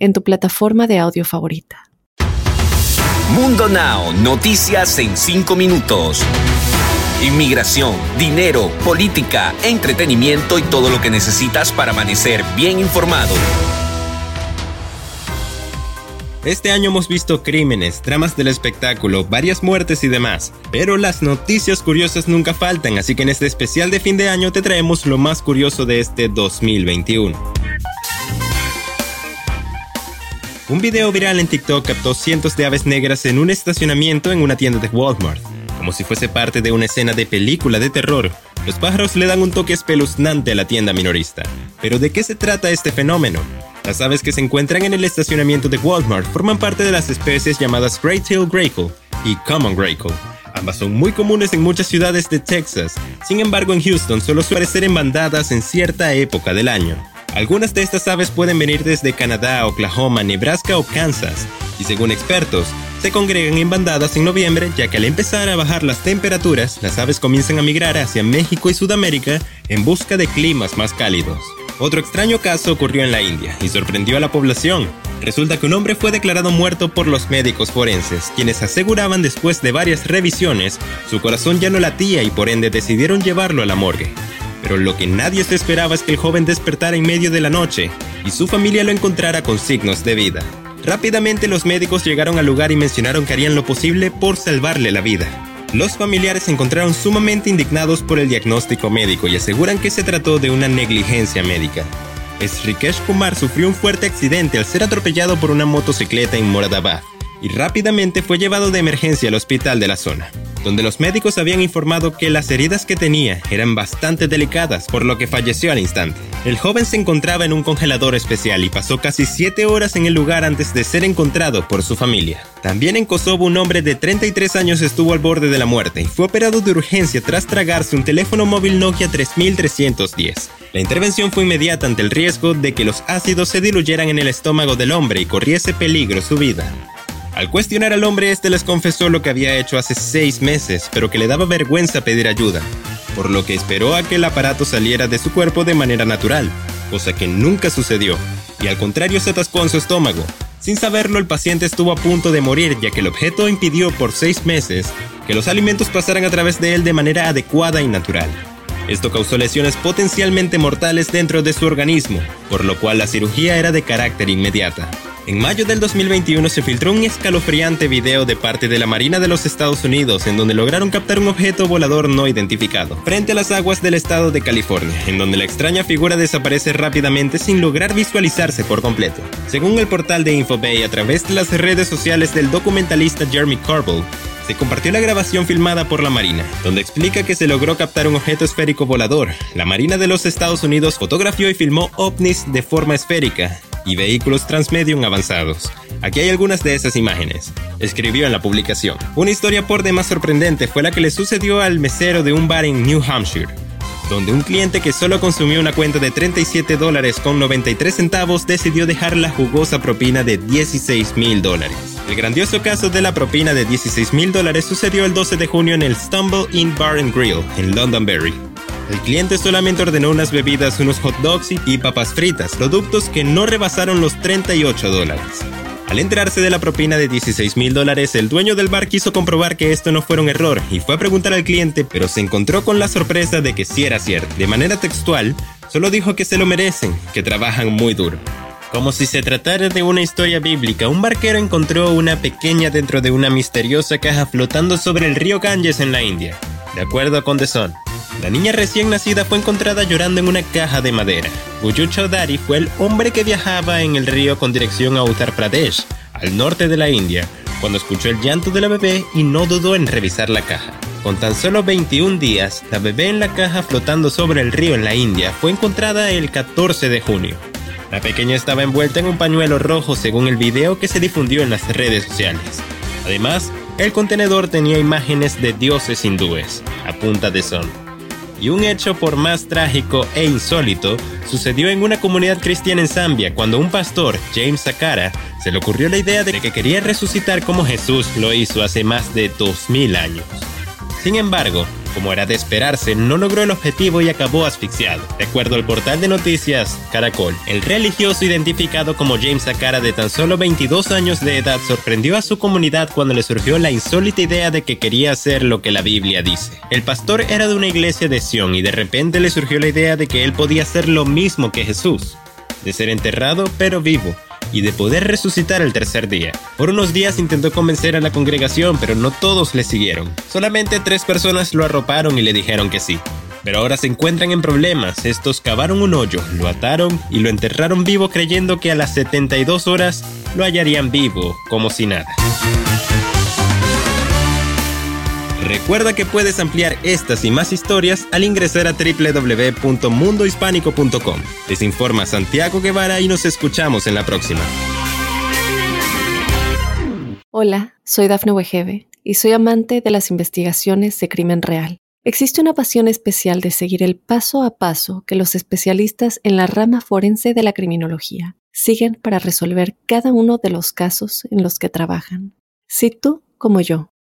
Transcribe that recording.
en tu plataforma de audio favorita. Mundo Now, noticias en 5 minutos. Inmigración, dinero, política, entretenimiento y todo lo que necesitas para amanecer bien informado. Este año hemos visto crímenes, dramas del espectáculo, varias muertes y demás, pero las noticias curiosas nunca faltan, así que en este especial de fin de año te traemos lo más curioso de este 2021. Un video viral en TikTok captó cientos de aves negras en un estacionamiento en una tienda de Walmart. Como si fuese parte de una escena de película de terror, los pájaros le dan un toque espeluznante a la tienda minorista. Pero ¿de qué se trata este fenómeno? Las aves que se encuentran en el estacionamiento de Walmart forman parte de las especies llamadas Great-tailed Grackle y Common Grackle. Ambas son muy comunes en muchas ciudades de Texas, sin embargo en Houston solo suele aparecer en bandadas en cierta época del año. Algunas de estas aves pueden venir desde Canadá, Oklahoma, Nebraska o Kansas, y según expertos, se congregan en bandadas en noviembre ya que al empezar a bajar las temperaturas, las aves comienzan a migrar hacia México y Sudamérica en busca de climas más cálidos. Otro extraño caso ocurrió en la India y sorprendió a la población. Resulta que un hombre fue declarado muerto por los médicos forenses, quienes aseguraban después de varias revisiones su corazón ya no latía y por ende decidieron llevarlo a la morgue. Pero lo que nadie se esperaba es que el joven despertara en medio de la noche y su familia lo encontrara con signos de vida. Rápidamente los médicos llegaron al lugar y mencionaron que harían lo posible por salvarle la vida. Los familiares se encontraron sumamente indignados por el diagnóstico médico y aseguran que se trató de una negligencia médica. Srikesh Kumar sufrió un fuerte accidente al ser atropellado por una motocicleta en Moradabad y rápidamente fue llevado de emergencia al hospital de la zona donde los médicos habían informado que las heridas que tenía eran bastante delicadas, por lo que falleció al instante. El joven se encontraba en un congelador especial y pasó casi 7 horas en el lugar antes de ser encontrado por su familia. También en Kosovo un hombre de 33 años estuvo al borde de la muerte y fue operado de urgencia tras tragarse un teléfono móvil Nokia 3310. La intervención fue inmediata ante el riesgo de que los ácidos se diluyeran en el estómago del hombre y corriese peligro su vida. Al cuestionar al hombre, este les confesó lo que había hecho hace seis meses, pero que le daba vergüenza pedir ayuda, por lo que esperó a que el aparato saliera de su cuerpo de manera natural, cosa que nunca sucedió, y al contrario se atascó en su estómago. Sin saberlo, el paciente estuvo a punto de morir, ya que el objeto impidió por seis meses que los alimentos pasaran a través de él de manera adecuada y natural. Esto causó lesiones potencialmente mortales dentro de su organismo, por lo cual la cirugía era de carácter inmediata. En mayo del 2021 se filtró un escalofriante video de parte de la Marina de los Estados Unidos en donde lograron captar un objeto volador no identificado frente a las aguas del estado de California, en donde la extraña figura desaparece rápidamente sin lograr visualizarse por completo. Según el portal de Infobay a través de las redes sociales del documentalista Jeremy Corbell, se compartió la grabación filmada por la Marina, donde explica que se logró captar un objeto esférico volador. La Marina de los Estados Unidos fotografió y filmó ovnis de forma esférica, y vehículos transmedium avanzados. Aquí hay algunas de esas imágenes. Escribió en la publicación. Una historia por demás sorprendente fue la que le sucedió al mesero de un bar en New Hampshire, donde un cliente que solo consumió una cuenta de 37 dólares con 93 centavos decidió dejar la jugosa propina de 16 mil dólares. El grandioso caso de la propina de 16 mil dólares sucedió el 12 de junio en el Stumble Inn Bar and Grill en Londonderry. El cliente solamente ordenó unas bebidas, unos hot dogs y papas fritas, productos que no rebasaron los 38 dólares. Al enterarse de la propina de 16 mil dólares, el dueño del bar quiso comprobar que esto no fuera un error y fue a preguntar al cliente, pero se encontró con la sorpresa de que sí era cierto. De manera textual, solo dijo que se lo merecen, que trabajan muy duro. Como si se tratara de una historia bíblica, un barquero encontró una pequeña dentro de una misteriosa caja flotando sobre el río Ganges en la India. De acuerdo con The Sun, la niña recién nacida fue encontrada llorando en una caja de madera. Guyu Chaudhary fue el hombre que viajaba en el río con dirección a Uttar Pradesh, al norte de la India, cuando escuchó el llanto de la bebé y no dudó en revisar la caja. Con tan solo 21 días, la bebé en la caja flotando sobre el río en la India fue encontrada el 14 de junio. La pequeña estaba envuelta en un pañuelo rojo según el video que se difundió en las redes sociales. Además, el contenedor tenía imágenes de dioses hindúes, a punta de sol. Y un hecho por más trágico e insólito sucedió en una comunidad cristiana en Zambia cuando un pastor, James Sakara, se le ocurrió la idea de que quería resucitar como Jesús lo hizo hace más de 2000 años. Sin embargo, como era de esperarse, no logró el objetivo y acabó asfixiado. De acuerdo al portal de noticias Caracol, el religioso identificado como James Sakara de tan solo 22 años de edad sorprendió a su comunidad cuando le surgió la insólita idea de que quería hacer lo que la Biblia dice. El pastor era de una iglesia de Sion y de repente le surgió la idea de que él podía hacer lo mismo que Jesús, de ser enterrado pero vivo y de poder resucitar el tercer día. Por unos días intentó convencer a la congregación, pero no todos le siguieron. Solamente tres personas lo arroparon y le dijeron que sí. Pero ahora se encuentran en problemas. Estos cavaron un hoyo, lo ataron y lo enterraron vivo creyendo que a las 72 horas lo hallarían vivo, como si nada. Recuerda que puedes ampliar estas y más historias al ingresar a www.mundohispánico.com. Les informa Santiago Guevara y nos escuchamos en la próxima. Hola, soy Dafne Wegebe y soy amante de las investigaciones de crimen real. Existe una pasión especial de seguir el paso a paso que los especialistas en la rama forense de la criminología siguen para resolver cada uno de los casos en los que trabajan. Si tú, como yo,